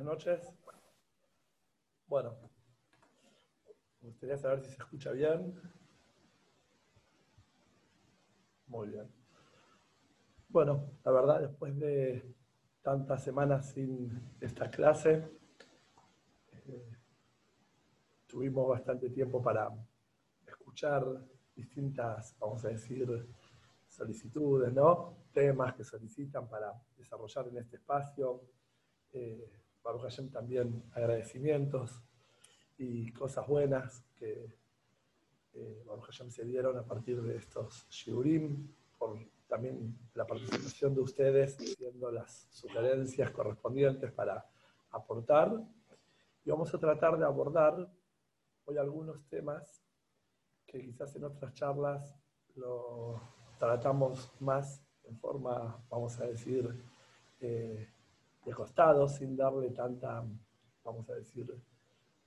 Buenas noches. Bueno, me gustaría saber si se escucha bien. Muy bien. Bueno, la verdad, después de tantas semanas sin esta clase, eh, tuvimos bastante tiempo para escuchar distintas, vamos a decir, solicitudes, ¿no? Temas que solicitan para desarrollar en este espacio. Eh, Baruch Hashem también agradecimientos y cosas buenas que eh, Baruch Hashem se dieron a partir de estos shiurim, por también la participación de ustedes, haciendo las sugerencias correspondientes para aportar. Y vamos a tratar de abordar hoy algunos temas que quizás en otras charlas lo tratamos más en forma, vamos a decir, eh, de costado, sin darle tanta, vamos a decir,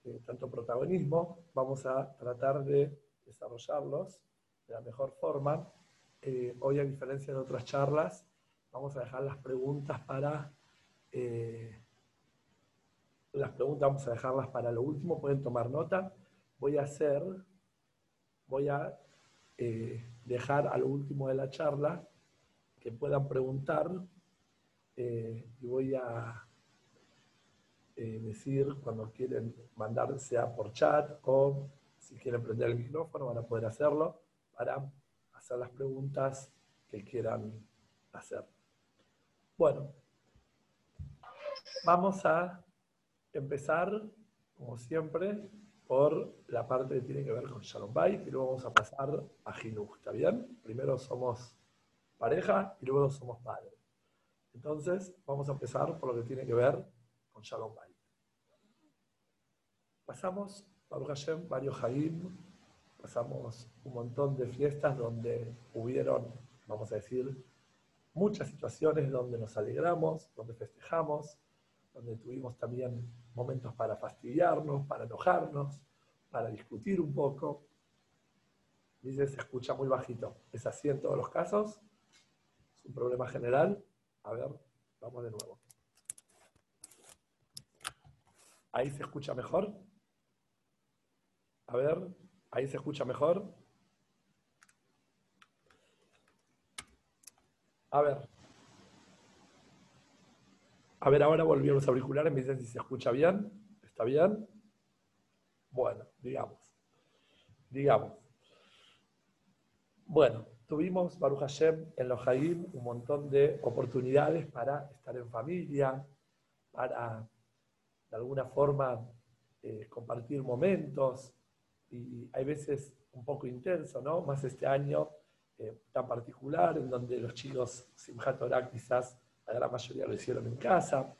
eh, tanto protagonismo. Vamos a tratar de desarrollarlos de la mejor forma. Eh, hoy, a diferencia de otras charlas, vamos a dejar las preguntas para... Eh, las preguntas vamos a dejarlas para lo último, pueden tomar nota. Voy a hacer, voy a dejar a lo último de la charla que puedan preguntar eh, y voy a eh, decir cuando quieren mandar, sea por chat o si quieren prender el micrófono, van a poder hacerlo para hacer las preguntas que quieran hacer. Bueno, vamos a empezar, como siempre, por la parte que tiene que ver con Shalom Bay y luego vamos a pasar a Jinuj, ¿está bien? Primero somos pareja y luego somos padres. Entonces, vamos a empezar por lo que tiene que ver con Shalom Bay. Pasamos, Baruch Hashem, varios Haim, pasamos un montón de fiestas donde hubieron, vamos a decir, muchas situaciones donde nos alegramos, donde festejamos, donde tuvimos también momentos para fastidiarnos, para enojarnos, para discutir un poco. Dice, se escucha muy bajito. ¿Es así en todos los casos? ¿Es un problema general? A ver, vamos de nuevo. Ahí se escucha mejor. A ver, ahí se escucha mejor. A ver. A ver, ahora volví a los auriculares, me dicen si se escucha bien. ¿Está bien? Bueno, digamos. Digamos. Bueno, tuvimos, Baruch Hashem, en los Haim un montón de oportunidades para estar en familia, para de alguna forma eh, compartir momentos, y hay veces un poco intenso, ¿no? Más este año eh, tan particular, en donde los chicos Simchat Torah quizás la gran mayoría lo hicieron en casa.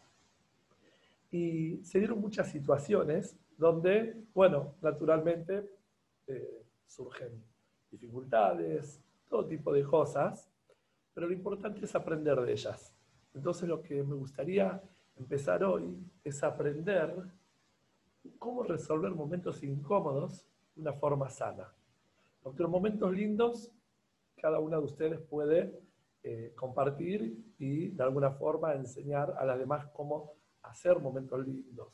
Y se dieron muchas situaciones donde, bueno, naturalmente eh, surgen dificultades, todo tipo de cosas, pero lo importante es aprender de ellas. Entonces lo que me gustaría empezar hoy es aprender cómo resolver momentos incómodos de una forma sana. Porque los momentos lindos, cada una de ustedes puede eh, compartir y de alguna forma enseñar a las demás cómo hacer momentos lindos.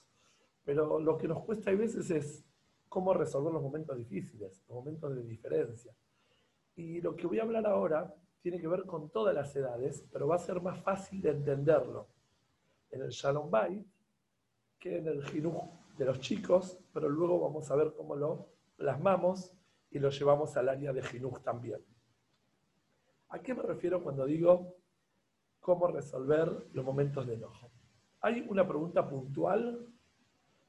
Pero lo que nos cuesta a veces es cómo resolver los momentos difíciles, los momentos de diferencia. Y lo que voy a hablar ahora tiene que ver con todas las edades, pero va a ser más fácil de entenderlo en el Shalom Bay que en el Jinuj de los chicos, pero luego vamos a ver cómo lo plasmamos y lo llevamos al área de Jinuj también. ¿A qué me refiero cuando digo cómo resolver los momentos de enojo? Hay una pregunta puntual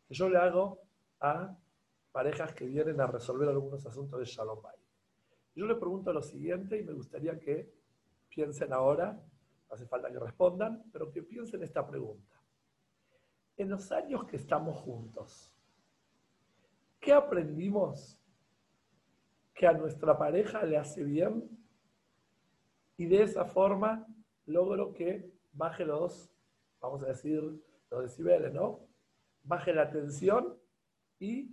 que yo le hago a parejas que vienen a resolver algunos asuntos de Shalom Bay. Yo le pregunto lo siguiente y me gustaría que piensen ahora, hace falta que respondan, pero que piensen esta pregunta. En los años que estamos juntos, ¿qué aprendimos que a nuestra pareja le hace bien? Y de esa forma logro que baje los, vamos a decir, los decibeles, ¿no? Baje la tensión y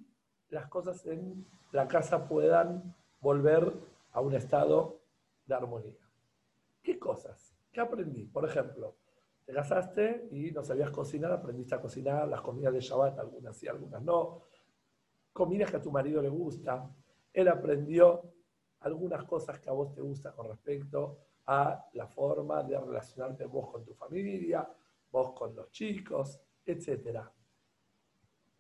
las cosas en la casa puedan volver a un estado de armonía. ¿Qué cosas? ¿Qué aprendí? Por ejemplo, te casaste y no sabías cocinar, aprendiste a cocinar las comidas de Shabbat, algunas sí, algunas no. Comidas que a tu marido le gusta. Él aprendió algunas cosas que a vos te gustan con respecto a la forma de relacionarte vos con tu familia, vos con los chicos, etc.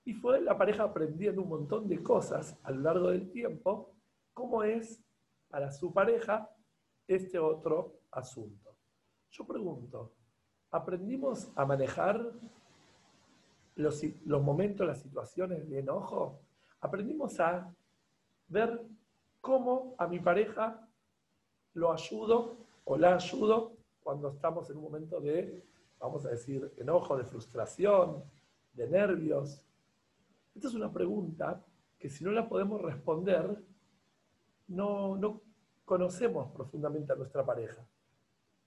Y fue la pareja aprendiendo un montón de cosas a lo largo del tiempo, cómo es para su pareja este otro asunto. Yo pregunto, ¿aprendimos a manejar los, momentos, las situaciones de enojo? ¿Aprendimos a ver cómo a mi pareja lo ayudo o la ayudo cuando estamos en un momento de, vamos a decir, enojo, de frustración, de nervios. Esta es una pregunta que si no la podemos responder, no, no conocemos profundamente a nuestra pareja.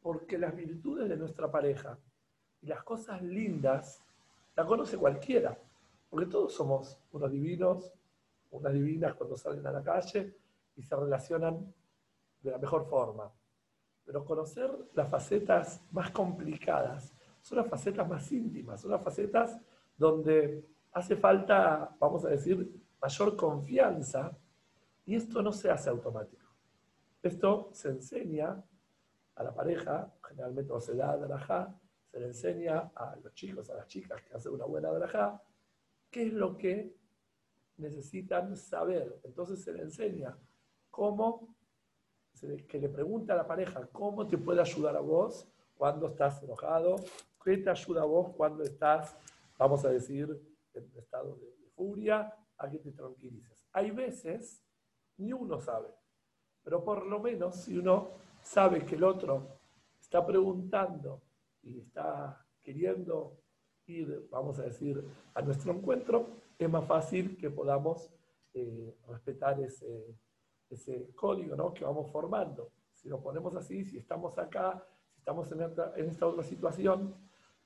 Porque las virtudes de nuestra pareja y las cosas lindas la conoce cualquiera. Porque todos somos unos divinos, unas divinas cuando salen a la calle y se relacionan de la mejor forma. Pero conocer las facetas más complicadas son las facetas más íntimas, son las facetas donde hace falta, vamos a decir, mayor confianza y esto no se hace automático. Esto se enseña a la pareja, generalmente no se da drajá, se le enseña a los chicos, a las chicas que hacen una buena drajá, qué es lo que necesitan saber. Entonces se le enseña cómo que le pregunta a la pareja cómo te puede ayudar a vos cuando estás enojado, qué te ayuda a vos cuando estás, vamos a decir, en estado de, furia, a que te tranquilices. Hay veces, ni uno sabe, pero por lo menos si uno sabe que el otro está preguntando y está queriendo ir, vamos a decir, a nuestro encuentro, es más fácil que podamos eh, respetar ese, ese código ¿no? que vamos formando. Si lo ponemos así, si estamos acá, si estamos en esta, en esta otra situación,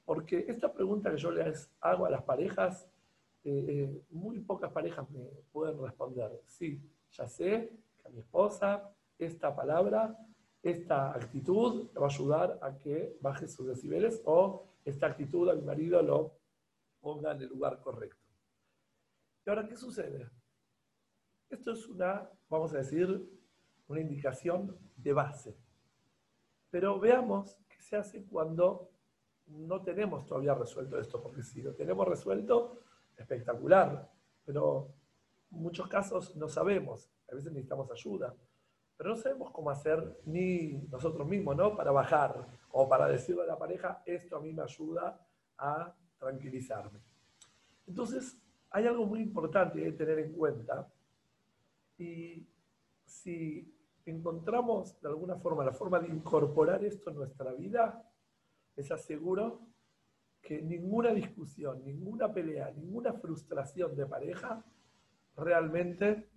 porque esta pregunta que yo les hago a las parejas, eh, eh, muy pocas parejas me pueden responder. Sí, ya sé que a mi esposa esta palabra, esta actitud le va a ayudar a que baje sus decibeles o esta actitud a mi marido lo ponga en el lugar correcto. ¿Y ahora qué sucede? Esto es una, vamos a decir, una indicación de base. Pero veamos qué se hace cuando no tenemos todavía resuelto esto, porque si lo tenemos resuelto, espectacular, pero en muchos casos no sabemos, a veces necesitamos ayuda, pero no sabemos cómo hacer ni nosotros mismos, ¿no? Para bajar o para decirle a la pareja, esto a mí me ayuda a tranquilizarme. Entonces, hay algo muy importante que tener en cuenta, y si encontramos de alguna forma la forma de incorporar esto en nuestra vida, les aseguro que ninguna discusión, ninguna pelea, ninguna frustración de pareja realmente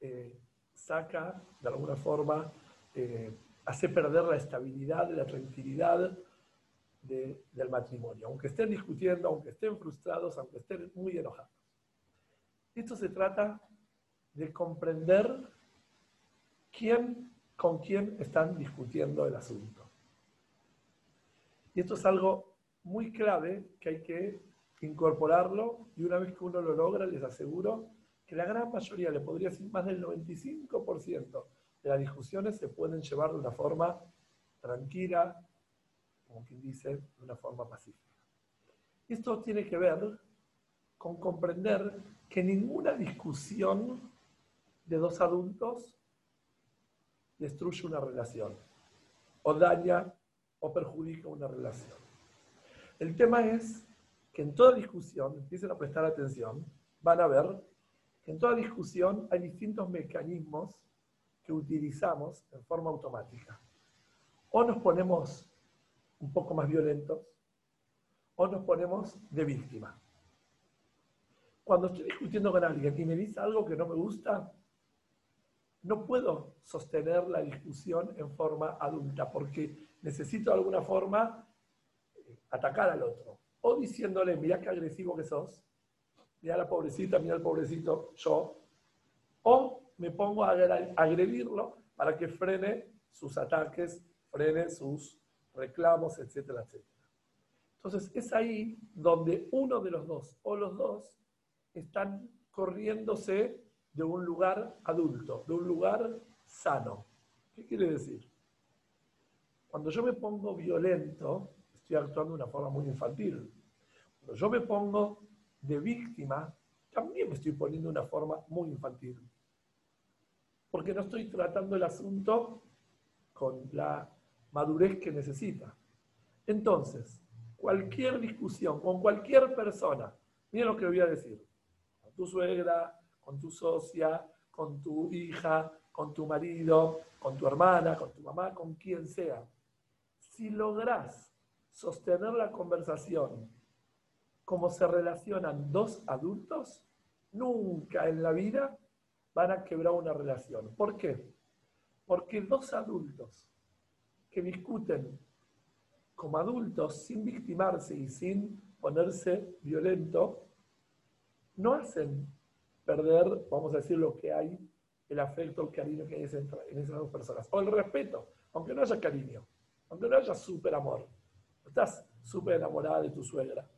eh, saca de alguna forma, eh, hace perder la estabilidad, la tranquilidad del matrimonio, aunque estén discutiendo, aunque estén frustrados, aunque estén muy enojados. Esto se trata de comprender quién con quién están discutiendo el asunto. Y esto es algo muy clave que hay que incorporarlo y una vez que uno lo logra, les aseguro que la gran mayoría, le podría decir más del 95% de las discusiones se pueden llevar de una forma tranquila, como quien dice, de una forma pacífica. Esto tiene que ver con comprender que ninguna discusión de dos adultos destruye una relación, o daña o perjudica una relación. El tema es que en toda discusión, empiecen a prestar atención, van a ver en toda discusión hay distintos mecanismos que utilizamos en forma automática. O nos ponemos un poco más violentos, o nos ponemos de víctima. Cuando estoy discutiendo con alguien y me dice algo que no me gusta, no puedo sostener la discusión en forma adulta porque necesito de alguna forma eh, atacar al otro. O diciéndole, mira qué agresivo que sos, mira la pobrecita, mira el pobrecito, yo. O me pongo a agredirlo para que frene sus ataques, frene sus reclamos, etcétera, etcétera. Entonces es ahí donde uno de los dos o los dos están corriéndose de un lugar adulto, de un lugar sano. ¿Qué quiere decir? Cuando yo me pongo violento, estoy actuando de una forma muy infantil. Cuando yo me pongo de víctima, también me estoy poniendo una forma muy infantil. Porque no estoy tratando el asunto con la madurez que necesita. Entonces, cualquier discusión con cualquier persona, miren lo que voy a decir, con tu suegra, con tu socia, con tu hija, con tu marido, con tu hermana, con tu mamá, con quien sea. Si logras sostener la conversación como se relacionan dos adultos, nunca en la vida van a quebrar una relación. ¿Por qué? Porque dos adultos que discuten como adultos sin victimarse y sin ponerse violento, no hacen perder, vamos a decir, lo que hay, el afecto, el cariño que hay en esas dos personas. O el respeto, aunque no haya cariño, aunque no haya súper amor. Estás súper enamorada de tu suegra.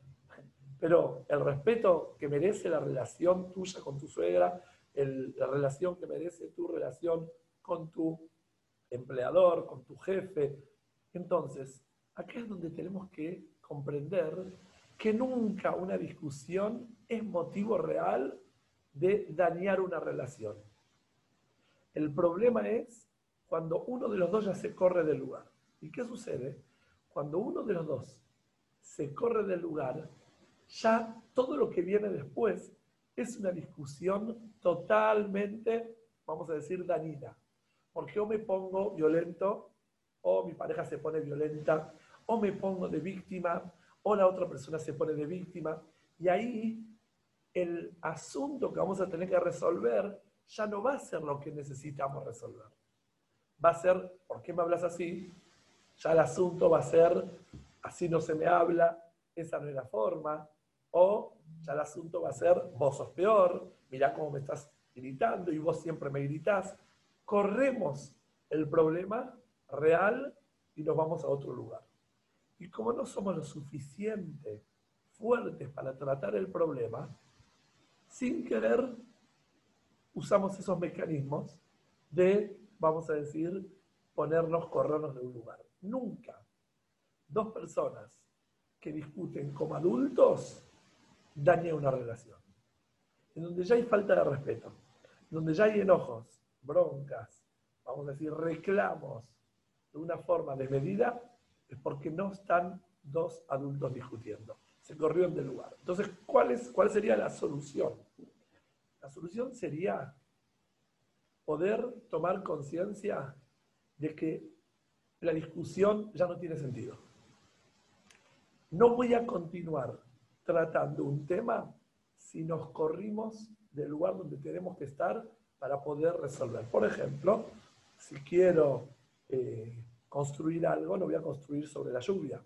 Pero el respeto que merece la relación tuya con tu suegra, la relación que merece tu relación con tu empleador, con tu jefe. Entonces, acá es donde tenemos que comprender que nunca una discusión es motivo real de dañar una relación. El problema es cuando uno de los dos ya se corre del lugar. ¿Y qué sucede? Cuando uno de los dos se corre del lugar, ya todo lo que viene después es una discusión totalmente, vamos a decir, dañina. Porque o me pongo violento, o mi pareja se pone violenta, o me pongo de víctima, o la otra persona se pone de víctima. Y ahí el asunto que vamos a tener que resolver ya no va a ser lo que necesitamos resolver. Va a ser, ¿por qué me hablas así? Ya el asunto va a ser, así no se me habla, esa no es la forma. O ya el asunto va a ser, vos sos peor, mirá cómo me estás gritando y vos siempre me gritás. Corremos el problema real y nos vamos a otro lugar. Y como no somos lo suficiente fuertes para tratar el problema, sin querer, usamos esos mecanismos de, vamos a decir, ponernos, corrernos de un lugar. Nunca dos personas que discuten como adultos dañan una relación. En donde ya hay falta de respeto, donde ya hay enojos, broncas, vamos a decir, reclamos de una forma desmedida, es porque no están dos adultos discutiendo se corrió del lugar. Entonces, ¿cuál, ¿cuál sería la solución? La solución sería poder tomar conciencia de que la discusión ya no tiene sentido. No voy a continuar tratando un tema si nos corrimos del lugar donde tenemos que estar para poder resolver. Por ejemplo, si quiero eh, construir algo, no voy a construir sobre la lluvia.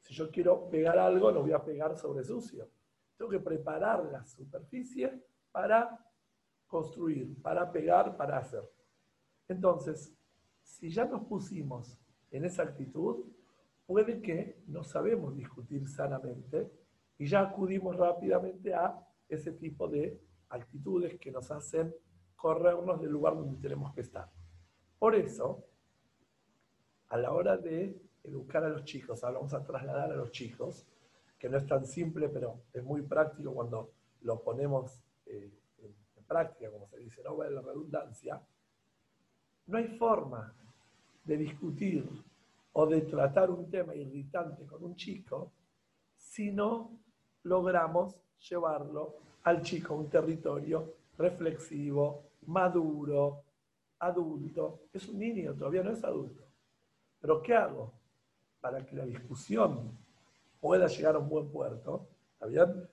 Si yo quiero pegar algo, no voy a pegar sobre sucio. Tengo que preparar la superficie para construir, para pegar, para hacer. Entonces, si ya nos pusimos en esa actitud, puede que no sabemos discutir sanamente y ya acudimos rápidamente a ese tipo de actitudes que nos hacen corrernos del lugar donde tenemos que estar. Por eso, a la hora de educar a los chicos, ahora vamos a trasladar a los chicos, que no es tan simple, pero es muy práctico cuando lo ponemos eh, en, práctica, como se dice, no vale la redundancia, no hay forma de discutir o de tratar un tema irritante con un chico si no logramos llevarlo al chico a un territorio reflexivo, maduro, adulto, es un niño, todavía no es adulto. Pero ¿qué hago? Para que la discusión pueda llegar a un buen puerto,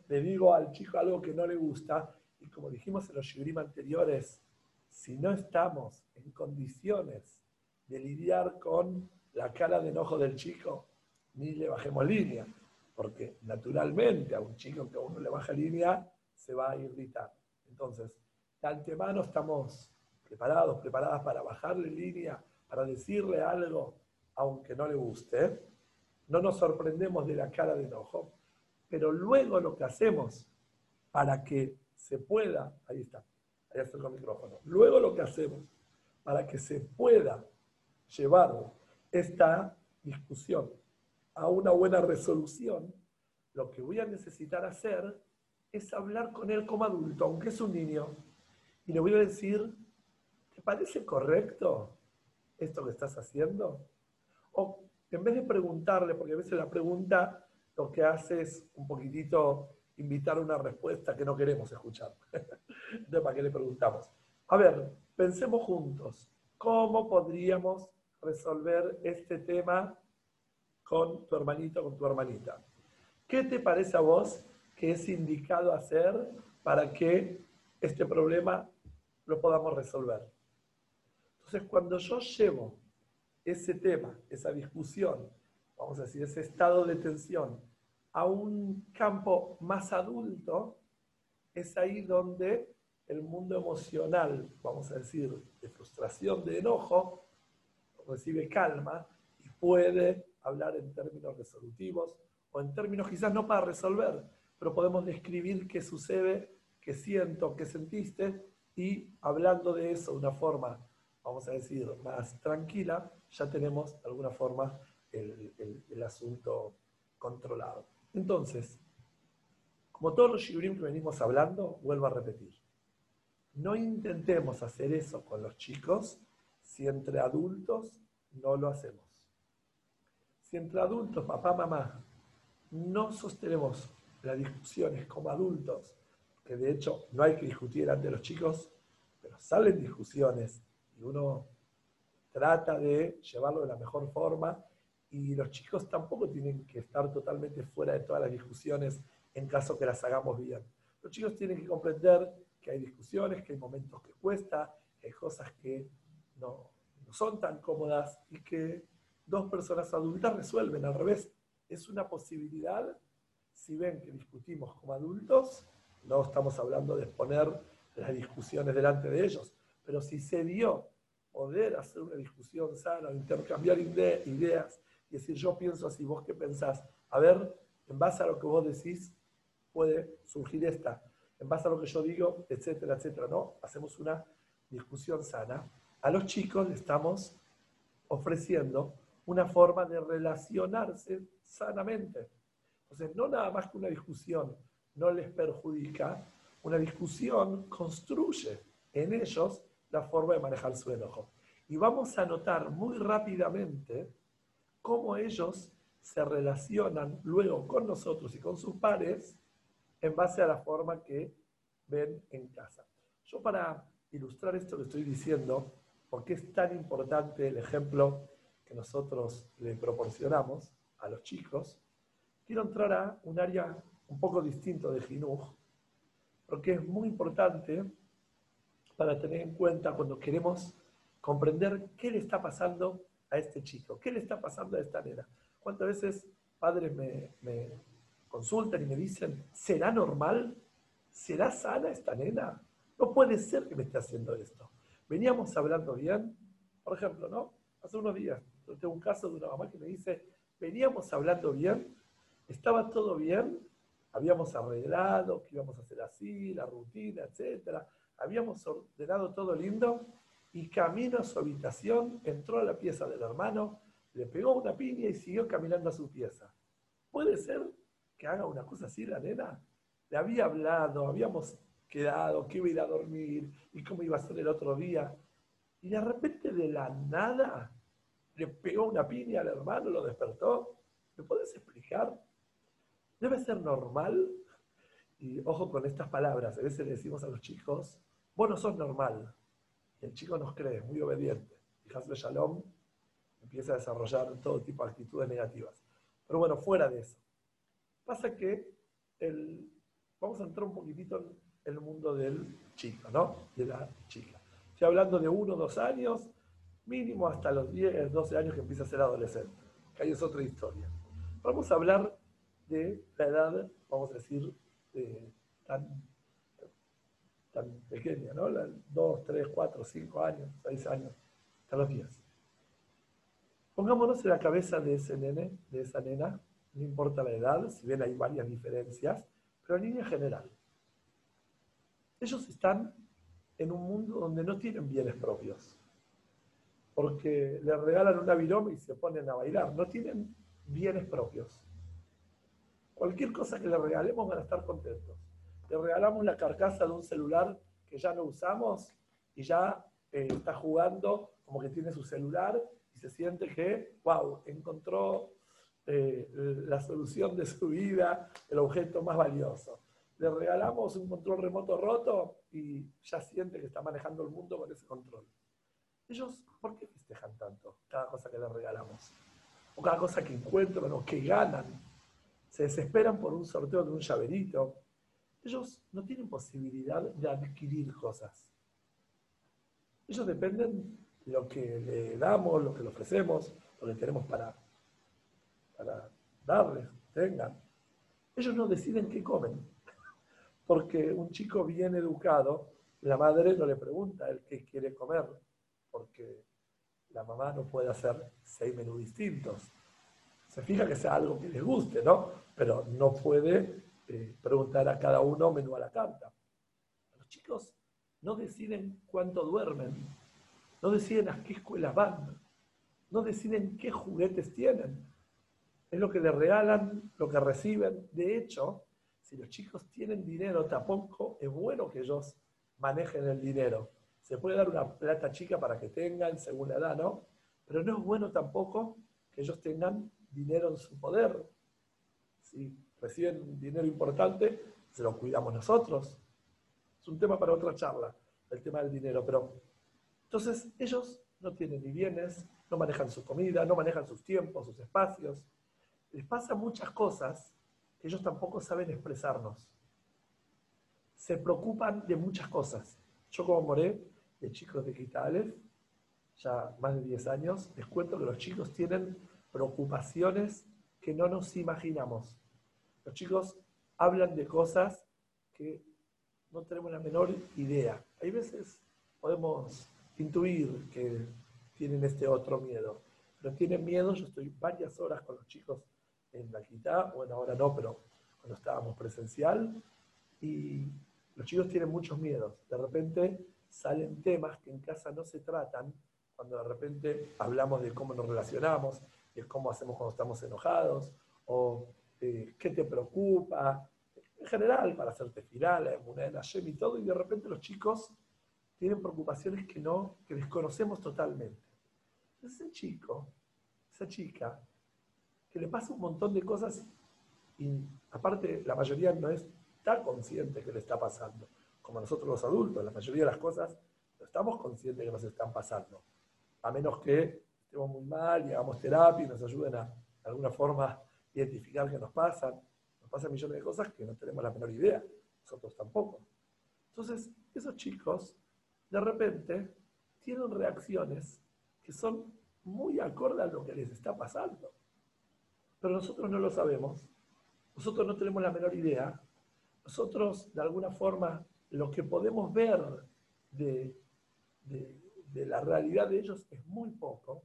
Le digo al chico algo que no le gusta, y como dijimos en los shibrim anteriores, si no estamos en condiciones de lidiar con la cara de enojo del chico, ni le bajemos línea, porque naturalmente a un chico que a uno le baja línea se va a irritar. Entonces, de antemano estamos preparados, preparadas para bajarle línea, para decirle algo, aunque no le guste. No nos sorprendemos de la cara de enojo, pero luego lo que hacemos para que se pueda, ahí está, ahí está el micrófono, luego lo que hacemos para que se pueda llevar esta discusión a una buena resolución, lo que voy a necesitar hacer es hablar con él como adulto, aunque es un niño, y le voy a decir, ¿te parece correcto esto que estás haciendo? O en vez de preguntarle, porque a veces la pregunta lo que hace es un poquitito invitar una respuesta que no queremos escuchar. Entonces, ¿para qué le preguntamos? A ver, pensemos juntos, ¿cómo podríamos resolver este tema con tu hermanito, con tu hermanita? ¿Qué te parece a vos que es indicado hacer para que este problema lo podamos resolver? Entonces, cuando yo llevo ese tema, esa discusión, vamos a decir, ese estado de tensión, a un campo más adulto, es ahí donde el mundo emocional, vamos a decir, de frustración, de enojo, recibe calma y puede hablar en términos resolutivos o en términos quizás no para resolver, pero podemos describir qué sucede, qué siento, qué sentiste y hablando de eso de una forma vamos a decir, más tranquila, ya tenemos de alguna forma el, asunto controlado. Entonces, como todos los shiurim que venimos hablando, vuelvo a repetir, no intentemos hacer eso con los chicos si entre adultos no lo hacemos. Entre adultos, papá, mamá, no sostenemos las discusiones como adultos, que de hecho no hay que discutir ante los chicos, pero salen discusiones y uno trata de llevarlo de la mejor forma y los chicos tampoco tienen que estar totalmente fuera de todas las discusiones en caso que las hagamos bien. Los chicos tienen que comprender que hay discusiones, que hay momentos que cuesta, que hay cosas que no son tan cómodas y que dos personas adultas resuelven. Al revés, es una posibilidad, si ven que discutimos como adultos, no estamos hablando de exponer las discusiones delante de ellos, pero si se dio poder hacer una discusión sana, intercambiar ideas y decir yo pienso así, vos qué pensás, a ver, en base a lo que vos decís, puede surgir esta, en base a lo que yo digo, etcétera, etcétera, ¿no? Hacemos una discusión sana. A los chicos le estamos ofreciendo una forma de relacionarse sanamente. Entonces, no nada más que una discusión no les perjudica, una discusión construye en ellos la forma de manejar su enojo. Y vamos a notar muy rápidamente cómo ellos se relacionan luego con nosotros y con sus pares en base a la forma que ven en casa. Yo para ilustrar esto que estoy diciendo, porque es tan importante el ejemplo que nosotros le proporcionamos a los chicos, quiero entrar a un área un poco distinto de Jinuj, porque es muy importante para tener en cuenta cuando queremos comprender qué le está pasando a este chico, qué le está pasando a esta nena. ¿Cuántas veces padres me, me consultan y me dicen, ¿será normal? ¿Será sana esta nena? No puede ser que me esté haciendo esto. Veníamos hablando bien, por ejemplo, ¿no? Hace unos días, tengo un caso de una mamá que me dice, veníamos hablando bien, estaba todo bien, habíamos arreglado que íbamos a hacer así, la rutina, etcétera habíamos ordenado todo lindo y camino a su habitación, entró a la pieza del hermano, le pegó una piña y siguió caminando a su pieza. ¿Puede ser que haga una cosa así la nena? Le había hablado, habíamos quedado, que iba a ir a dormir y cómo iba a ser el otro día. Y de repente de la nada le pegó una piña al hermano, lo despertó. ¿Me puedes explicar? ¿Debe ser normal? Y ojo con estas palabras, a veces le decimos a los chicos, vos no sos normal. Y el chico nos cree, muy obediente. Y Hasbe Shalom empieza a desarrollar todo tipo de actitudes negativas. Pero bueno, fuera de eso. Pasa que el, vamos a entrar un poquitito en el mundo del chico, ¿no? De la chica. Estoy hablando de uno, dos años, mínimo hasta los 10, 12 años que empieza a ser adolescente. Que ahí es otra historia. Vamos a hablar de la edad, vamos a decir, tan, tan pequeña, ¿no? 2, 3, 4, 5 años, 6 años, hasta los 10. Pongámonos en la cabeza de ese nene, de esa nena, no importa la edad, si bien hay varias diferencias, pero en línea general. Ellos están en un mundo donde no tienen bienes propios, porque les regalan una viroma y se ponen a bailar, no tienen bienes propios. Cualquier cosa que le regalemos van a estar contentos. Le regalamos la carcasa de un celular que ya no usamos y ya eh, está jugando como que tiene su celular y se siente que, wow, encontró eh, la solución de su vida, el objeto más valioso. Le regalamos un control remoto roto y ya siente que está manejando el mundo con ese control. Ellos, ¿por qué festejan tanto cada cosa que les regalamos? O cada cosa que encuentran o que ganan. Se desesperan por un sorteo de un llaverito. Ellos no tienen posibilidad de adquirir cosas. Ellos dependen de lo que le damos, lo que le ofrecemos, lo que tenemos para para darles, tengan. Ellos no deciden qué comen, porque un chico bien educado, la madre no le pregunta el qué quiere comer, porque la mamá no puede hacer seis menús distintos. Se fija que sea algo que les guste, ¿no? Pero no puede eh, preguntar a cada uno menú a la carta. Los chicos no deciden cuánto duermen, no deciden a qué escuela van, no deciden qué juguetes tienen, es lo que le regalan, lo que reciben. De hecho, si los chicos tienen dinero, tampoco es bueno que ellos manejen el dinero. Se puede dar una plata chica para que tengan según la edad, ¿no? Pero no es bueno tampoco que ellos tengan dinero en su poder. Si reciben dinero importante, se lo cuidamos nosotros. Es un tema para otra charla, el tema del dinero. Pero entonces ellos no tienen ni bienes, no manejan su comida, no manejan sus tiempos, sus espacios les pasa muchas cosas que ellos tampoco saben expresarnos. Se preocupan de muchas cosas. Yo como moré de chicos de Quitales, ya más de 10 años, les cuento que los chicos tienen preocupaciones que no nos imaginamos. Los chicos hablan de cosas que no tenemos la menor idea. Hay veces podemos intuir que tienen este otro miedo, pero tienen miedo, yo estoy varias horas con los chicos en la quita, bueno, ahora no, pero cuando estábamos presencial, y los chicos tienen muchos miedos. De repente salen temas que en casa no se tratan, cuando de repente hablamos de cómo nos relacionamos, de cómo hacemos cuando estamos enojados, o eh, qué te preocupa, en general, para hacerte final, una la y todo, y de repente los chicos tienen preocupaciones que no, que desconocemos totalmente. Ese chico, esa chica, que le pasa un montón de cosas y aparte la mayoría no está consciente que le está pasando. Como nosotros los adultos, la mayoría de las cosas no estamos conscientes que nos están pasando. A menos que estemos muy mal y hagamos terapia y nos ayuden a de alguna forma identificar qué nos pasan. Nos pasan millones de cosas que no tenemos la menor idea. Nosotros tampoco. Entonces, esos chicos de repente tienen reacciones que son muy acorde a lo que les está pasando pero nosotros no lo sabemos. Nosotros no tenemos la menor idea. Nosotros, de alguna forma, lo que podemos ver de, la realidad de ellos es muy poco.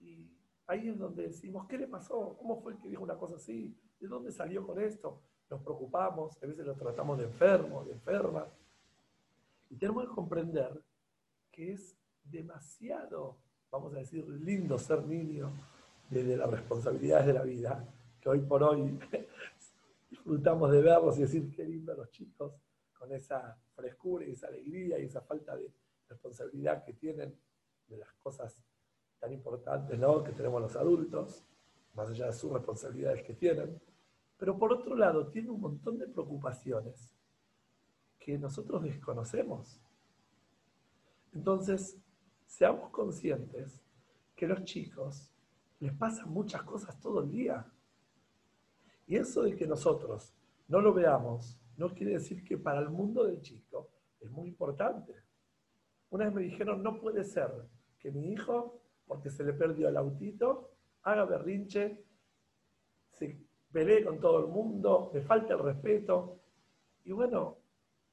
Y ahí es donde decimos, ¿qué le pasó? ¿Cómo fue el que dijo una cosa así? ¿De dónde salió con esto? Nos preocupamos, a veces los tratamos de enfermo, de enferma. Y tenemos que comprender que es demasiado, vamos a decir, lindo ser niño, de las responsabilidades de la vida, que hoy por hoy disfrutamos de verlos y decir qué lindo los chicos con esa frescura y esa alegría y esa falta de responsabilidad que tienen de las cosas tan importantes ¿no? que tenemos los adultos, más allá de sus responsabilidades que tienen. Pero por otro lado, tienen un montón de preocupaciones que nosotros desconocemos. Entonces, seamos conscientes que los chicos les pasan muchas cosas todo el día. Y eso de que nosotros no lo veamos no quiere decir que para el mundo del chico es muy importante. Una vez me dijeron, no puede ser que mi hijo, porque se le perdió el autito, haga berrinche, se pelee con todo el mundo, me falta el respeto. Y bueno,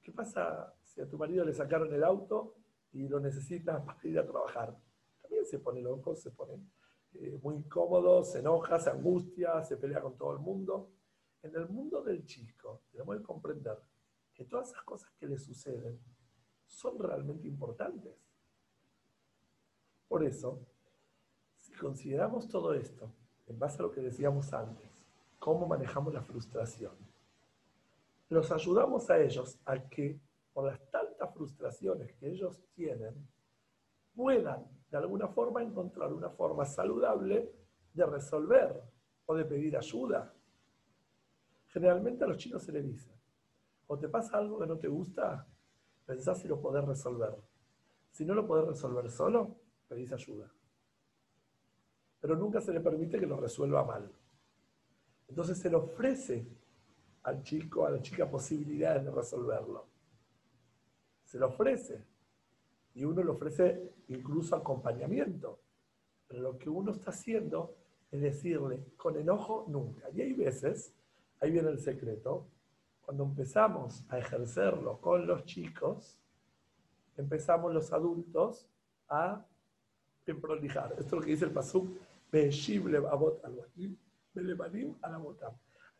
¿qué pasa si a tu marido le sacaron el auto y lo necesita para ir a trabajar? También se pone loco, se pone eh, muy incómodo, se enoja, se angustia, se pelea con todo el mundo. En el mundo del chico, tenemos que comprender que todas esas cosas que le suceden son realmente importantes. Por eso, si consideramos todo esto, en base a lo que decíamos antes, cómo manejamos la frustración, los ayudamos a ellos a que, por las tantas frustraciones que ellos tienen, puedan de alguna forma encontrar una forma saludable de resolver o de pedir ayuda. Generalmente a los chicos se les dice, o te pasa algo que no te gusta, pensás si lo podés resolver. Si no lo podés resolver solo, pedís ayuda. Pero nunca se le permite que lo resuelva mal. Entonces se le ofrece al chico, a la chica, posibilidades de resolverlo. Se le ofrece. Y uno le ofrece incluso acompañamiento. Pero lo que uno está haciendo es decirle, con enojo nunca. Y hay veces, ahí viene el secreto, cuando empezamos a ejercerlo con los chicos, empezamos los adultos a emprolijar. Esto es lo que dice el Pasuk,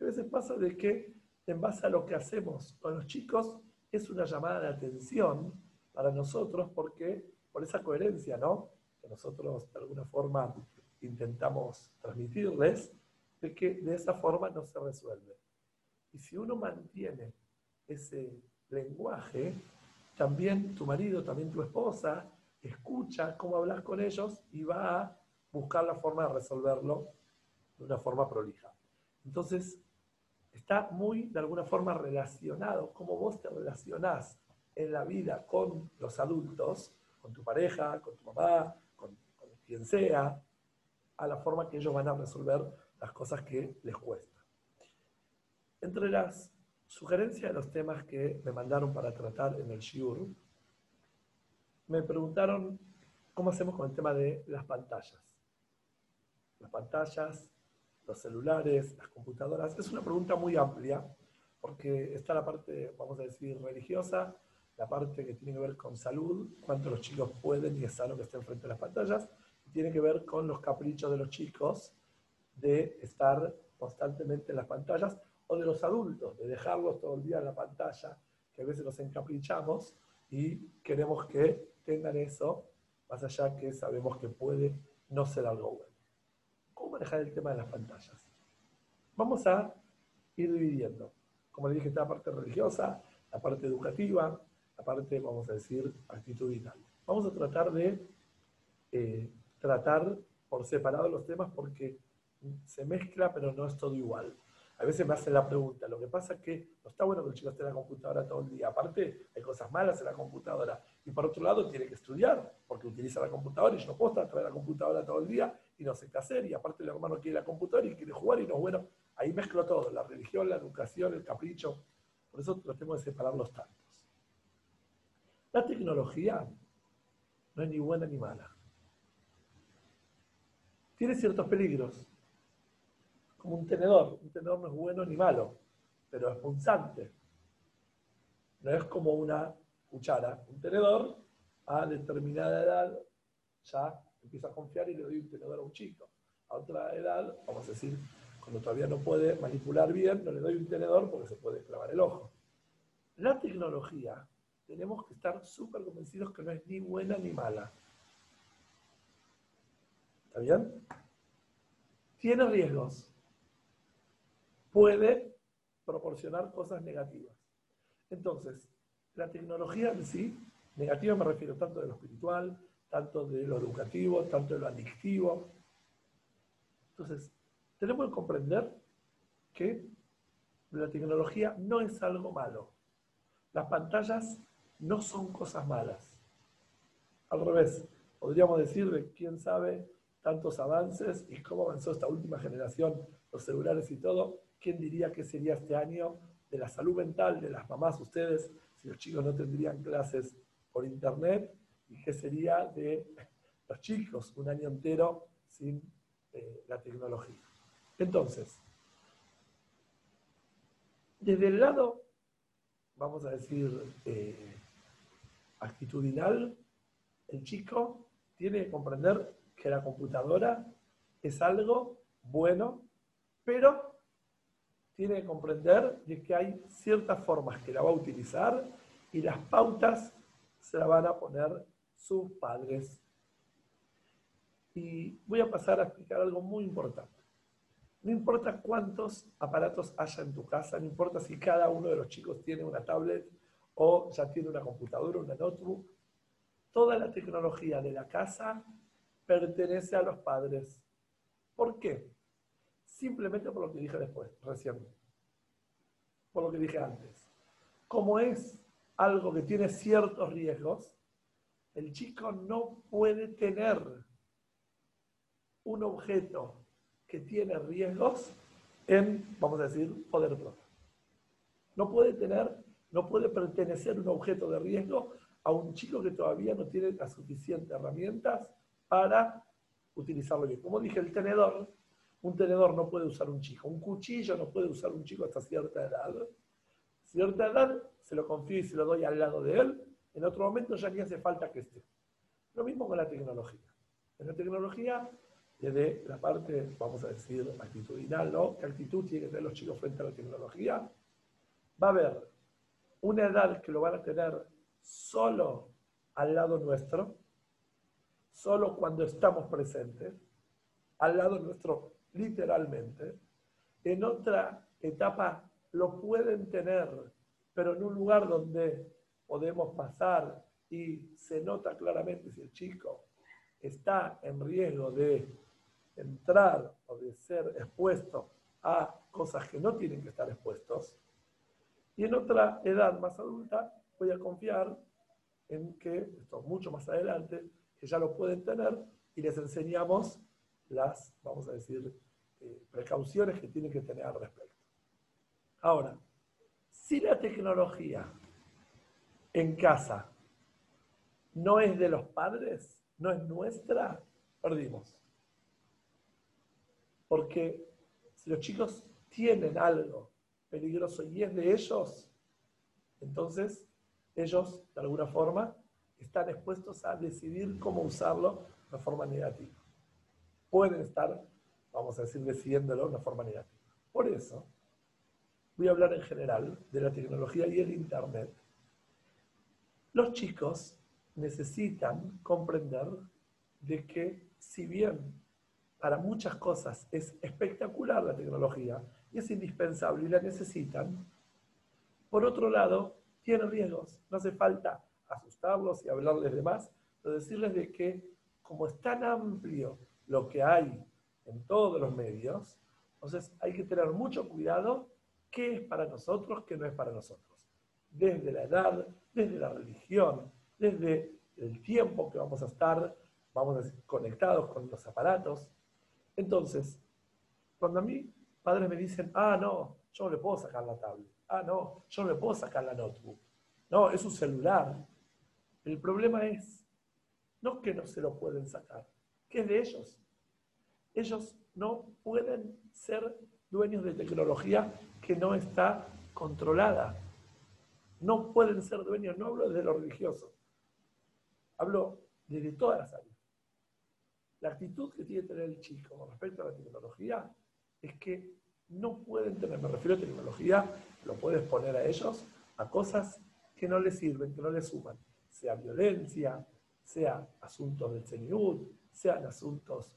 a veces pasa de que en base a lo que hacemos con los chicos es una llamada de atención para nosotros porque por esa coherencia, ¿no? Que nosotros de alguna forma intentamos transmitirles, de que de esa forma no se resuelve. Y si uno mantiene ese lenguaje, también tu marido, también tu esposa, escucha cómo hablas con ellos y va a buscar la forma de resolverlo de una forma prolija. Entonces, está muy, de alguna forma, relacionado, cómo vos te relacionás en la vida con los adultos, con tu pareja, con tu mamá, con, con quien sea, a la forma que ellos van a resolver las cosas que les cuestan. Entre las sugerencias de los temas que me mandaron para tratar en el Shiur, me preguntaron cómo hacemos con el tema de las pantallas. Las pantallas, los celulares, las computadoras. Es una pregunta muy amplia, porque está la parte, vamos a decir, religiosa, la parte que tiene que ver con salud, cuánto los chicos pueden y es sano que estén frente a las pantallas, tiene que ver con los caprichos de los chicos de estar constantemente en las pantallas, o de los adultos, de dejarlos todo el día en la pantalla, que a veces nos encaprichamos y queremos que tengan eso, más allá que sabemos que puede no ser algo bueno. ¿Cómo manejar el tema de las pantallas? Vamos a ir dividiendo. Como le dije, está la parte religiosa, la parte educativa, la parte, vamos a decir, actitudinal. Vamos a tratar de eh, tratar por separado los temas porque se mezcla, pero no es todo igual a veces me hacen la pregunta, lo que pasa es que no está bueno que el chico esté en la computadora todo el día. Aparte, hay cosas malas en la computadora. Y por otro lado, tiene que estudiar, porque utiliza la computadora y yo no puedo estar atrás de la computadora todo el día y no sé qué hacer. Y aparte, el hermano quiere la computadora y quiere jugar y no, bueno, ahí mezclo todo, la religión, la educación, el capricho. Por eso tratemos de separar los tantos. La tecnología no es ni buena ni mala. Tiene ciertos peligros como un tenedor. Un tenedor no es bueno ni malo, pero es punzante. No es como una cuchara. Un tenedor a determinada edad ya empieza a confiar y le doy un tenedor a un chico. A otra edad, vamos a decir, cuando todavía no puede manipular bien, no le doy un tenedor porque se puede clavar el ojo. La tecnología, tenemos que estar súper convencidos que no es ni buena ni mala. ¿Está bien? Tiene riesgos puede proporcionar cosas negativas. Entonces, la tecnología en sí, negativa me refiero tanto de lo espiritual, tanto de lo educativo, tanto de lo adictivo. Entonces, tenemos que comprender que la tecnología no es algo malo. Las pantallas no son cosas malas. al revés. Podríamos decir de quién sabe tantos avances y cómo avanzó esta última generación, los celulares y todo. ¿Quién diría que sería este año de la salud mental de las mamás, ustedes, si los chicos no tendrían clases por internet? ¿Y qué sería de los chicos un año entero sin eh, la tecnología? Entonces, desde el lado, vamos a decir, eh, actitudinal, el chico tiene que comprender que la computadora es algo bueno, pero tiene que comprender de que hay ciertas formas que la va a utilizar y las pautas se las van a poner sus padres. Y voy a pasar a explicar algo muy importante. No importa cuántos aparatos haya en tu casa, no importa si cada uno de los chicos tiene una tablet o ya tiene una computadora, una notebook, toda la tecnología de la casa pertenece a los padres. ¿Por qué? Simplemente por lo que dije después, recién. Por lo que dije antes. Como es algo que tiene ciertos riesgos, el chico no puede tener un objeto que tiene riesgos en, vamos a decir, poder propio. No puede tener, no puede pertenecer un objeto de riesgo a un chico que todavía no tiene las suficientes herramientas para utilizarlo bien. Como dije, el tenedor, un tenedor no puede usar un chico, un cuchillo no puede usar un chico hasta cierta edad. Cierta edad se lo confío y se lo doy al lado de él, en otro momento ya ni hace falta que esté. Lo mismo con la tecnología. En la tecnología desde la parte, vamos a decir, actitudinal, ¿no? ¿Qué actitud tienen que tener los chicos frente a la tecnología? Va a haber una edad que lo van a tener solo al lado nuestro, solo cuando estamos presentes, al lado nuestro literalmente. En otra etapa lo pueden tener, pero en un lugar donde podemos pasar y se nota claramente si el chico está en riesgo de entrar o de ser expuesto a cosas que no tienen que estar expuestos. Y en otra edad más adulta voy a confiar en que, esto mucho más adelante, que ya lo pueden tener y les enseñamos las, vamos a decir, eh, precauciones que tienen que tener al respecto. Ahora, si la tecnología en casa no es de los padres, no es nuestra, perdimos. Porque si los chicos tienen algo peligroso y es de ellos, entonces ellos, de alguna forma, están expuestos a decidir cómo usarlo de forma negativa. Pueden estar, vamos a decir, decidiéndolo de una forma negativa. Por eso, voy a hablar en general de la tecnología y el Internet. Los chicos necesitan comprender de que si bien para muchas cosas es espectacular la tecnología y es indispensable y la necesitan. Por otro lado, tiene riesgos. No hace falta asustarlos y hablarles de más, pero decirles de que como es tan amplio lo que hay en todos los medios, entonces hay que tener mucho cuidado qué es para nosotros, qué no es para nosotros. Desde la edad, desde la religión, desde el tiempo que vamos a estar, vamos conectados con los aparatos, entonces, cuando a mí padres me dicen, ah, no, yo no le puedo sacar la tablet, ah, no, yo no le puedo sacar la notebook, no, es un celular. El problema es, no que no se lo pueden sacar, que es de ellos. Ellos no pueden ser dueños de tecnología que no está controlada. No pueden ser dueños, no hablo desde lo religioso, hablo desde todas las áreas. La actitud que tiene que tener el chico con respecto a la tecnología es que no pueden tener, me refiero a tecnología, lo puedes poner a ellos a cosas que no les sirven, que no les suman, sea violencia, sea asuntos del CENIUD, sean asuntos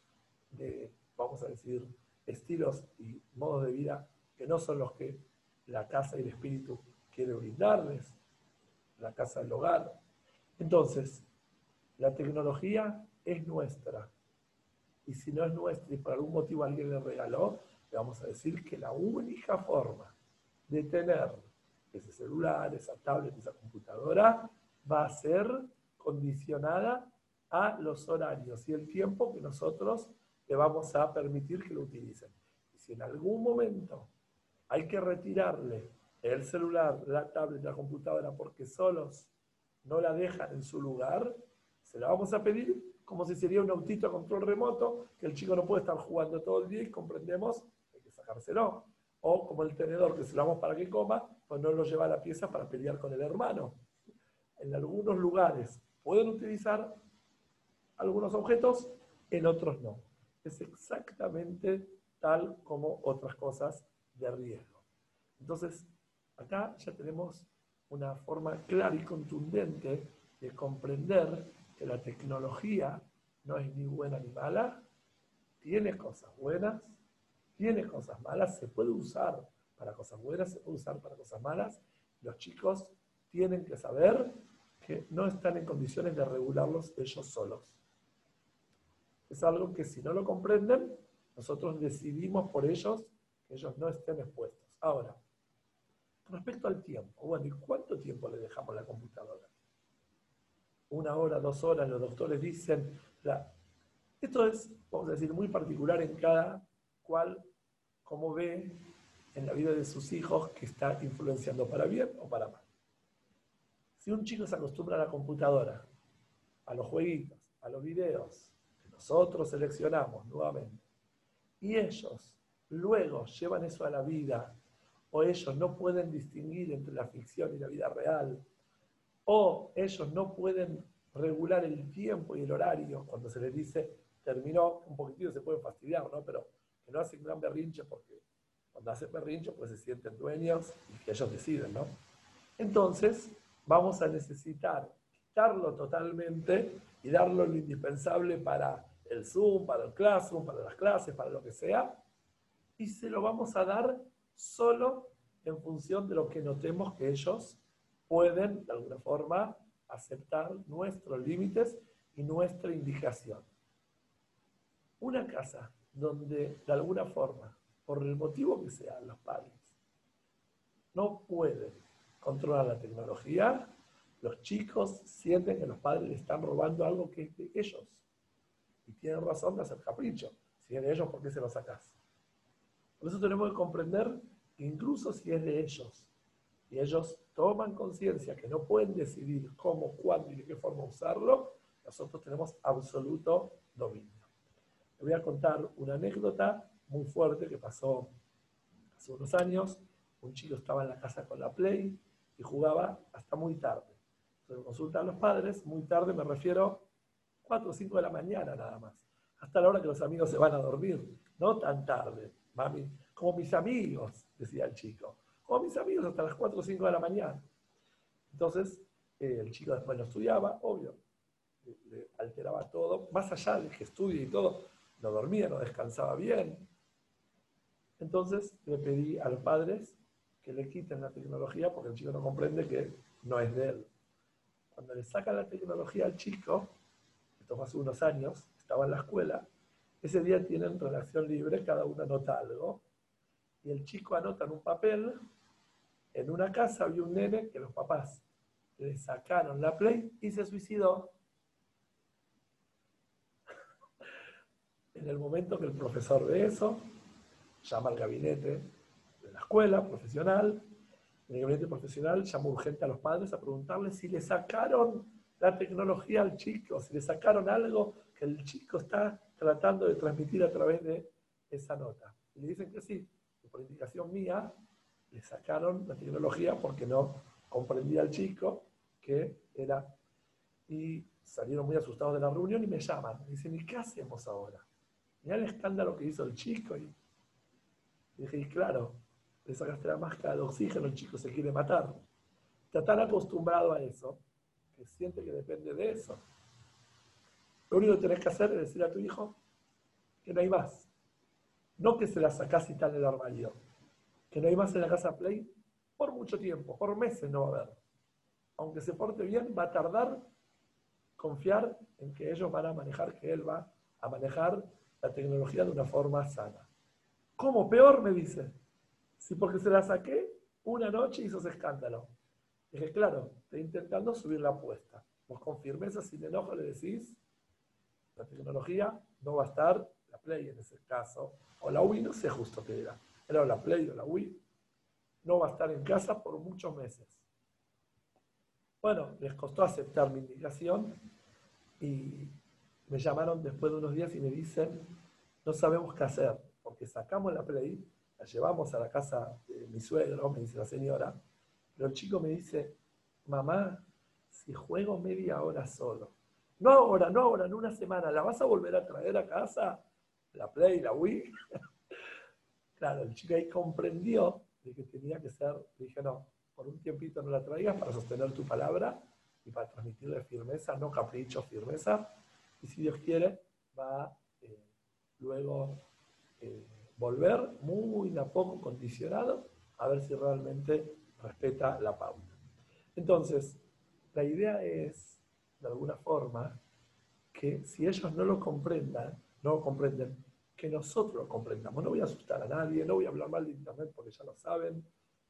de, vamos a decir, estilos y modos de vida que no son los que la casa y el espíritu quiere brindarles, la casa del hogar. Entonces, la tecnología es nuestra, y si no es nuestra y por algún motivo alguien le regaló, le vamos a decir que la única forma de tener ese celular, esa tablet, esa computadora, va a ser condicionada a los horarios y el tiempo que nosotros le vamos a permitir que lo utilicen. Y si en algún momento hay que retirarle el celular, la tablet, la computadora, porque solos no la dejan en su lugar, se la vamos a pedir como si sería un autito a control remoto, que el chico no puede estar jugando todo el día y comprendemos, hay que sacárselo. O como el tenedor que se lo damos para que coma, pues no lo lleva a la pieza para pelear con el hermano. En algunos lugares pueden utilizar algunos objetos, en otros no. Es exactamente tal como otras cosas de riesgo. Entonces, acá ya tenemos una forma clara y contundente de comprender que la tecnología no es ni buena ni mala, tiene cosas buenas, tiene cosas malas, se puede usar para cosas buenas, se puede usar para cosas malas. Los chicos tienen que saber que no están en condiciones de regularlos ellos solos. Es algo que si no lo comprenden, nosotros decidimos por ellos que ellos no estén expuestos. Ahora, respecto al tiempo, bueno, ¿y cuánto tiempo le dejamos la computadora? Una hora, dos horas, los doctores dicen. esto es, vamos a decir, muy particular en cada cual, como ve en la vida de sus hijos que está influenciando para bien o para mal. Si un chico se acostumbra a la computadora, a los jueguitos, a los videos, nosotros seleccionamos nuevamente, y ellos luego llevan eso a la vida, o ellos no pueden distinguir entre la ficción y la vida real, o ellos no pueden regular el tiempo y el horario cuando se les dice terminó, un poquitito se pueden fastidiar, ¿no? Pero que no hacen gran berrinche porque cuando hacen berrinche pues se sienten dueños y que ellos deciden, ¿no? Entonces vamos a necesitar quitarlo totalmente y darlo lo indispensable para el Zoom, para el Classroom, para las clases, para lo que sea, y se lo vamos a dar solo en función de lo que notemos que ellos pueden, de alguna forma, aceptar nuestros límites y nuestra indicación. Una casa donde, de alguna forma, por el motivo que sea, los padres no pueden controlar la tecnología, los chicos sienten que los padres le están robando algo que ellos y tienen razón de hacer capricho. Si es de ellos, ¿por qué se lo sacas? Por eso tenemos que comprender que incluso si es de ellos, y ellos toman conciencia que no pueden decidir cómo, cuándo y de qué forma usarlo, nosotros tenemos absoluto dominio. Le voy a contar una anécdota muy fuerte que pasó hace unos años. Un chico estaba en la casa con la Play y jugaba hasta muy tarde. Entonces consultan los padres, muy tarde me refiero 4 o 5 de la mañana nada más, hasta la hora que los amigos se van a dormir, no tan tarde, mami, como mis amigos, decía el chico, como mis amigos hasta las 4 o 5 de la mañana. Entonces, eh, el chico después no estudiaba, obvio, le, alteraba todo, más allá de que estudie y todo, no dormía, no descansaba bien. Entonces le pedí a los padres que le quiten la tecnología porque el chico no comprende que no es de él. Cuando le sacan la tecnología al chico, esto fue hace unos años, estaba en la escuela, ese día tienen relación libre, cada uno anota algo, y el chico anota en un papel, en una casa había un nene que los papás le sacaron la play y se suicidó. en el momento que el profesor ve eso, llama al gabinete de la escuela profesional, en el gabinete profesional llama urgente a los padres a preguntarle si le sacaron la tecnología al chico, si le sacaron algo que el chico está tratando de transmitir a través de esa nota. Y le dicen que sí, que por indicación mía le sacaron la tecnología porque no comprendía al chico que era. Y salieron muy asustados de la reunión y me llaman. Me dicen, ¿y qué hacemos ahora? Mirá el escándalo que hizo el chico. Y dije, y claro, le sacaste la máscara de oxígeno, el chico se quiere matar. Está tan acostumbrado a eso siente que depende de eso. Lo único que tenés que hacer es decir a tu hijo que no hay más. No que se la sacás y está en el armario. Que no hay más en la casa Play por mucho tiempo, por meses no va a haber. Aunque se porte bien, va a tardar confiar en que ellos van a manejar, que él va a manejar la tecnología de una forma sana. ¿Cómo? Peor me dice. Si porque se la saqué una noche hizo ese escándalo. Dije, claro, estoy intentando subir la apuesta. Vos con firmeza, sin enojo, le decís, la tecnología, no va a estar la Play en ese caso, o la Wii, no sé justo qué era, era la Play o la Wii, no va a estar en casa por muchos meses. Bueno, les costó aceptar mi indicación y me llamaron después de unos días y me dicen, no sabemos qué hacer, porque sacamos la Play, la llevamos a la casa de mi suegro, me dice la señora, pero el chico me dice, mamá, si juego media hora solo, no ahora, no ahora, en una semana, ¿la vas a volver a traer a casa? La Play, la Wii. claro, el chico ahí comprendió de que tenía que ser, dije, no, por un tiempito no la traigas para sostener tu palabra y para transmitirle firmeza, no capricho, firmeza. Y si Dios quiere, va eh, luego eh, volver muy a poco condicionado a ver si realmente respeta la pauta. Entonces, la idea es, de alguna forma, que si ellos no lo comprendan, no lo comprenden, que nosotros lo comprendamos. No voy a asustar a nadie, no voy a hablar mal de Internet porque ya lo saben.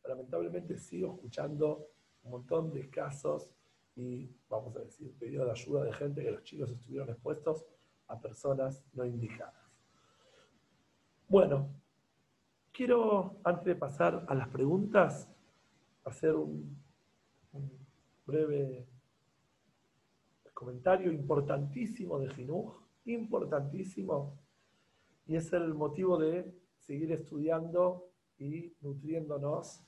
Lamentablemente sigo escuchando un montón de casos y, vamos a decir, pedido de ayuda de gente que los chicos estuvieron expuestos a personas no indicadas. Bueno, quiero, antes de pasar a las preguntas, hacer un, breve comentario importantísimo de Jinuj, importantísimo, y es el motivo de seguir estudiando y nutriéndonos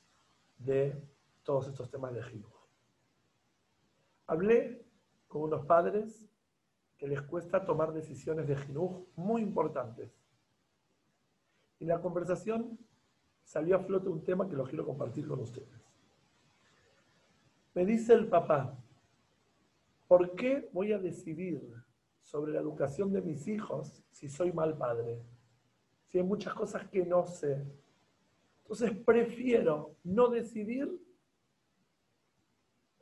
de todos estos temas de Jinuj. Hablé con unos padres que les cuesta tomar decisiones de Jinuj muy importantes. Y en la conversación salió a flote un tema que lo quiero compartir con ustedes. Me dice el papá, ¿por qué voy a decidir sobre la educación de mis hijos si soy mal padre? Si hay muchas cosas que no sé. Entonces prefiero no decidir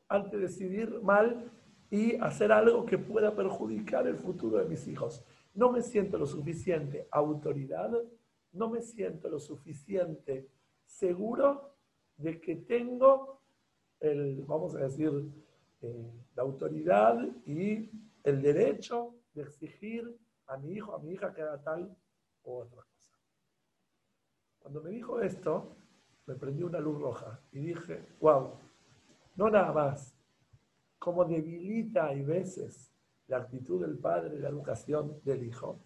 antes de decidir mal y hacer algo que pueda perjudicar el futuro de mis hijos. No me siento lo suficiente autoridad, no me siento lo suficiente seguro de que tengo el, vamos a decir, eh, la autoridad y el derecho de exigir a mi hijo, a mi hija que haga tal o otra cosa. Cuando me dijo esto, me prendió una luz roja y dije, wow, no nada más, como debilita hay veces la actitud del padre, la educación del hijo,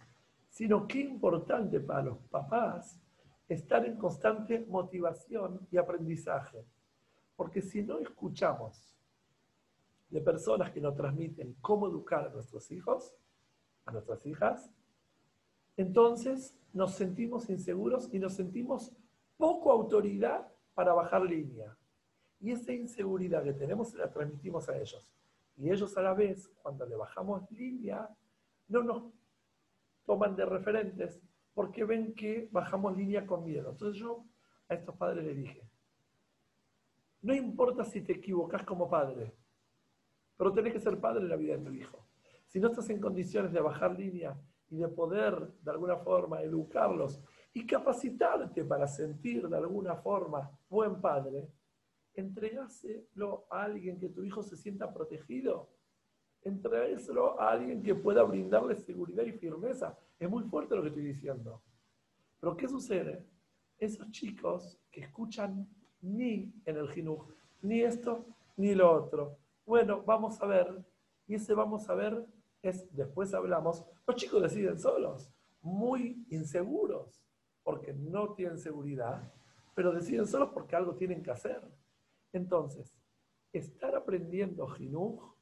sino qué importante para los papás estar en constante motivación y aprendizaje. Porque si no escuchamos de personas que nos transmiten cómo educar a nuestros hijos, a nuestras hijas, entonces nos sentimos inseguros y nos sentimos poco autoridad para bajar línea. Y esa inseguridad que tenemos la transmitimos a ellos. Y ellos a la vez, cuando le bajamos línea, no nos toman de referentes porque ven que bajamos línea con miedo. Entonces yo a estos padres les dije, no importa si te equivocas como padre, pero tenés que ser padre en la vida de tu hijo. Si no estás en condiciones de bajar línea y de poder de alguna forma educarlos y capacitarte para sentir de alguna forma buen padre, entregáselo a alguien que tu hijo se sienta protegido Entregáselo a alguien que pueda brindarle seguridad y firmeza. Es muy fuerte lo que estoy diciendo. Pero ¿qué sucede? Esos chicos que escuchan ni en el jinuj, ni esto, ni lo otro. Bueno, vamos a ver. Y ese vamos a ver es, después hablamos, los chicos deciden solos, muy inseguros, porque no tienen seguridad, pero deciden solos porque algo tienen que hacer. Entonces, estar aprendiendo jinuj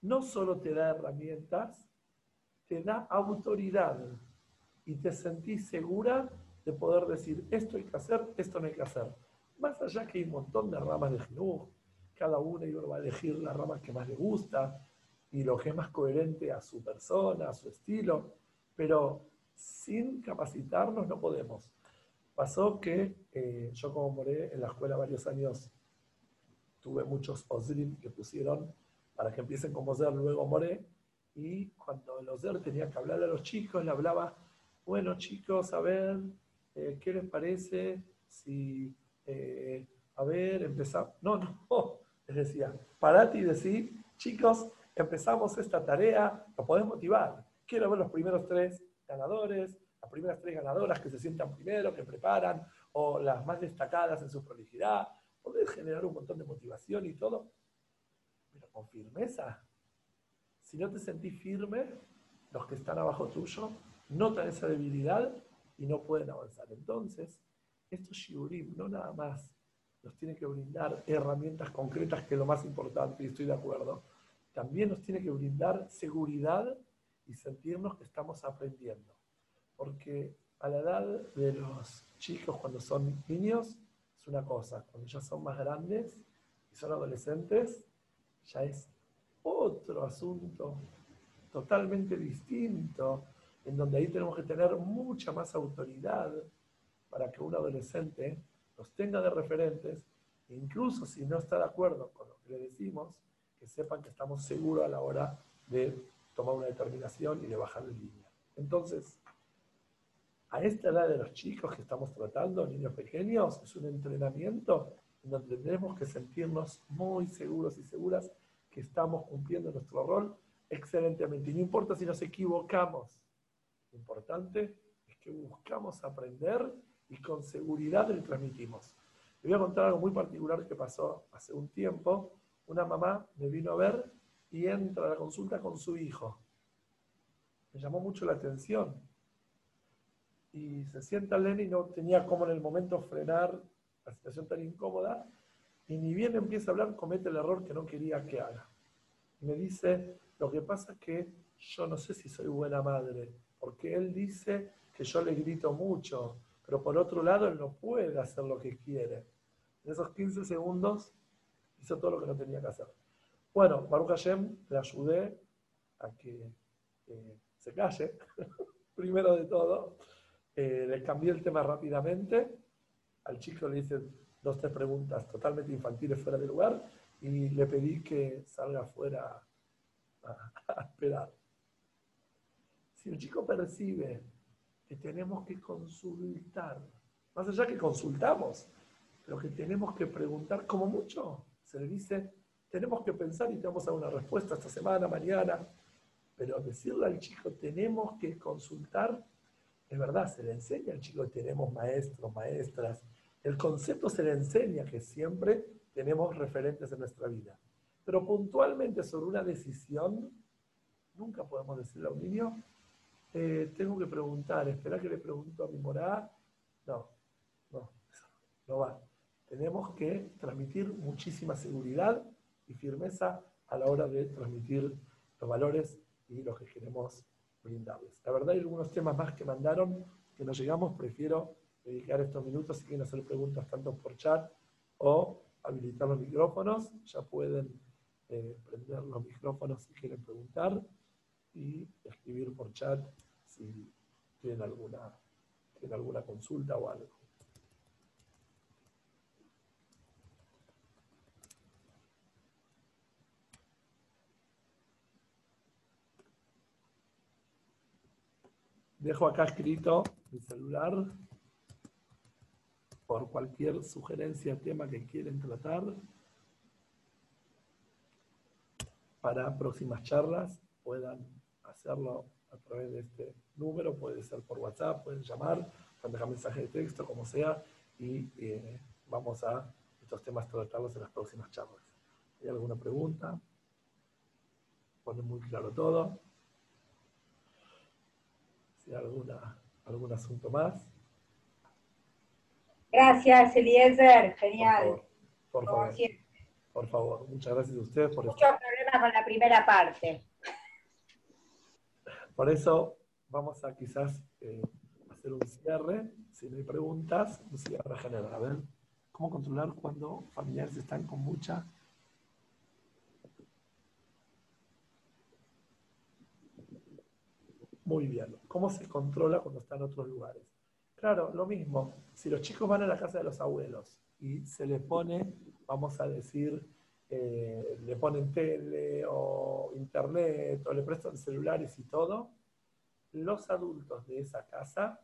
no solo te da herramientas, te da autoridad y te sentís segura de poder decir, esto hay que hacer, esto no hay que hacer. Más allá que hay un montón de ramas de Jinuj, cada uno va a elegir la rama que más le gusta y lo que es más coherente a su persona, a su estilo, pero sin capacitarnos no podemos. Pasó que eh, yo como moré en la escuela varios años, tuve muchos osrim que pusieron para que empiecen como ser luego Moré. Y cuando los Ozer tenía que hablar a los chicos, le hablaba, bueno chicos, a ver, eh, ¿qué les parece si, eh, a ver, empezamos? No, no, les decía, parate y decir, chicos, empezamos esta tarea, lo podés motivar. quiero ver los primeros tres ganadores, las primeras tres ganadoras que se sientan primero, que preparan, o las más destacadas en su prolijidad. Podés generar un montón de motivación y todo, pero con firmeza. Si no te sentís firme, los que están abajo tuyo notan esa debilidad y no pueden avanzar. Entonces, estos shiurim no nada más. Nos tienen que brindar herramientas concretas, que es lo más importante, y estoy de acuerdo, también nos tiene que brindar seguridad y sentirnos que estamos aprendiendo. Porque a la edad de los chicos, cuando son niños, es una cosa, cuando ya son más grandes y son adolescentes, ya es otro asunto totalmente distinto, en donde ahí tenemos que tener mucha más autoridad para que un adolescente los tenga de referentes, incluso si no está de acuerdo con lo que le decimos, que sepan que estamos seguros a la hora de tomar una determinación y de bajar de línea. Entonces, a esta edad de los chicos que estamos tratando, niños pequeños, es un entrenamiento en donde tenemos que sentirnos muy seguros y seguras que estamos cumpliendo nuestro rol excelentemente. Y no importa si nos equivocamos, lo importante es que buscamos aprender y con seguridad le transmitimos. Le voy a contar algo muy particular que pasó hace un tiempo. Una mamá me vino a ver y entra a la consulta con su hijo. Me llamó mucho la atención. Y se sienta Lenny y no tenía cómo en el momento frenar la situación tan incómoda. Y ni bien empieza a hablar, comete el error que no quería que haga. me dice, lo que pasa es que yo no sé si soy buena madre, porque él dice que yo le grito mucho, pero por otro lado él no puede hacer lo que quiere. En esos 15 segundos hizo todo lo que no tenía que hacer. Bueno, Baruch Hashem le ayudé a que se calle, primero de todo. Eh, le cambié el tema rápidamente. Al chico le hice dos, tres preguntas totalmente infantiles fuera de lugar y le pedí que salga afuera a esperar. Si el chico percibe que tenemos que consultar, más allá que consultamos, pero que tenemos que preguntar, como mucho, se le dice, tenemos que pensar y te vamos a dar una respuesta esta semana, mañana, pero decirle al chico, tenemos que consultar, es verdad, se le enseña al chico, tenemos maestros, maestras, el concepto se le enseña que siempre tenemos referentes en nuestra vida, pero puntualmente sobre una decisión, nunca podemos decirle a un niño, eh, tengo que preguntar, espera que le pregunto a mi morada. No, no, no va. Tenemos que transmitir muchísima seguridad y firmeza a la hora de transmitir los valores y lo que queremos brindarles. La verdad hay algunos temas más que mandaron que no llegamos, prefiero dedicar estos minutos si quieren hacer preguntas tanto por chat o habilitar los micrófonos, ya pueden eh, prender los micrófonos si quieren preguntar y escribir por chat si tienen alguna, tienen alguna consulta o algo. Dejo acá escrito mi celular por cualquier sugerencia, tema que quieren tratar para próximas charlas puedan hacerlo a través de este número, puede ser por WhatsApp, pueden llamar, pueden dejar mensaje de texto, como sea, y eh, vamos a estos temas tratarlos en las próximas charlas. ¿Hay alguna pregunta? Pone muy claro todo. Si hay alguna, algún asunto más. Gracias, Eliezer. Genial. Por favor. Por favor. Muchas gracias a ustedes por Muchos problemas con la primera parte. Por eso vamos a quizás eh, hacer un cierre, si no hay preguntas, un cierre general. A ver, ¿cómo controlar cuando familiares están con mucha... Muy bien. ¿Cómo se controla cuando están en otros lugares? Claro, lo mismo. Si los chicos van a la casa de los abuelos y se les pone, vamos a decir, eh, le ponen tele o internet o le prestan celulares y todo, los adultos de esa casa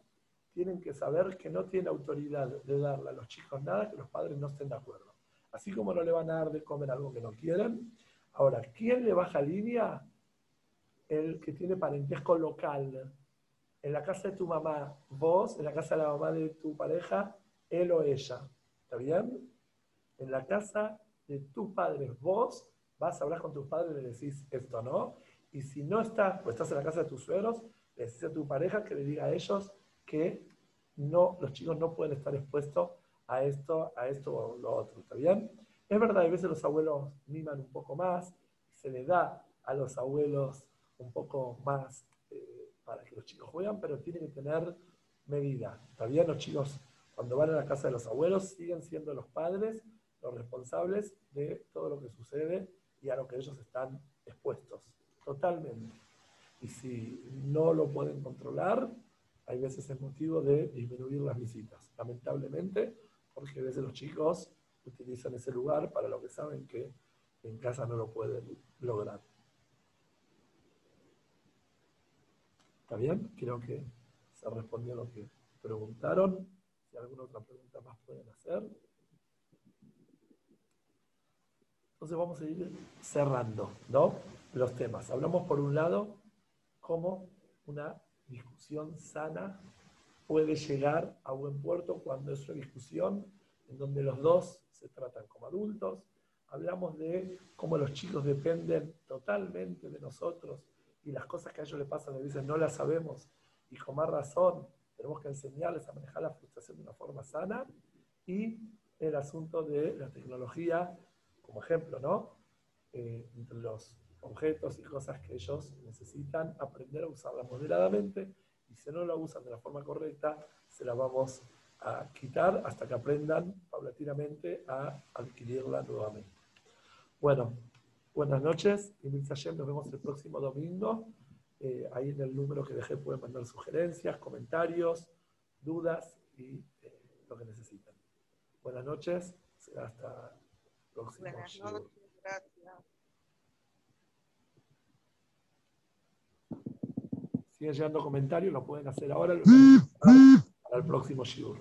tienen que saber que no tienen autoridad de darle a los chicos nada que los padres no estén de acuerdo. Así como no le van a dar de comer algo que no quieren. Ahora, ¿quién le baja línea? el que tiene parentesco local. En la casa de tu mamá, vos, en la casa de la mamá de tu pareja, él o ella. ¿Está bien? En la casa de tus padres, vos vas a hablar con tus padres y le decís esto, ¿no? Y si no estás, pues estás en la casa de tus suegros, le decís a tu pareja que le diga a ellos que no, los chicos no pueden estar expuestos a esto, a esto o lo otro, ¿está bien? Es verdad, a veces los abuelos miman un poco más, se les da a los abuelos un poco más eh, para que los chicos jueguen, pero tienen que tener medida. ¿Está bien? Los chicos, cuando van a la casa de los abuelos, siguen siendo los padres los responsables de todo lo que sucede y a lo que ellos están expuestos. Totalmente. Y si no lo pueden controlar, hay veces es motivo de disminuir las visitas. Lamentablemente, porque a veces los chicos utilizan ese lugar para lo que saben que en casa no lo pueden lograr. ¿Está bien? Creo que se respondió lo que preguntaron. Si alguna otra pregunta más pueden hacer. Entonces vamos a ir cerrando, ¿no? Los temas. Hablamos por un lado cómo una discusión sana puede llegar a buen puerto cuando es una discusión en donde los dos se tratan como adultos. Hablamos de cómo los chicos dependen totalmente de nosotros y las cosas que a ellos les pasan a veces no las sabemos y con más razón tenemos que enseñarles a manejar la frustración de una forma sana y el asunto de la tecnología como ejemplo, ¿no? Eh, entre los objetos y cosas que ellos necesitan aprender a usarla moderadamente y si no la usan de la forma correcta, se la vamos a quitar hasta que aprendan paulatinamente a adquirirla nuevamente. Bueno, buenas noches y nos vemos el próximo domingo. Eh, ahí en el número que dejé pueden mandar sugerencias, comentarios, dudas y eh, lo que necesiten. Buenas noches, será hasta. Buenas noches, gracias. Siguen llegando comentarios, lo pueden hacer ahora, para el próximo Shiur.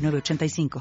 906985.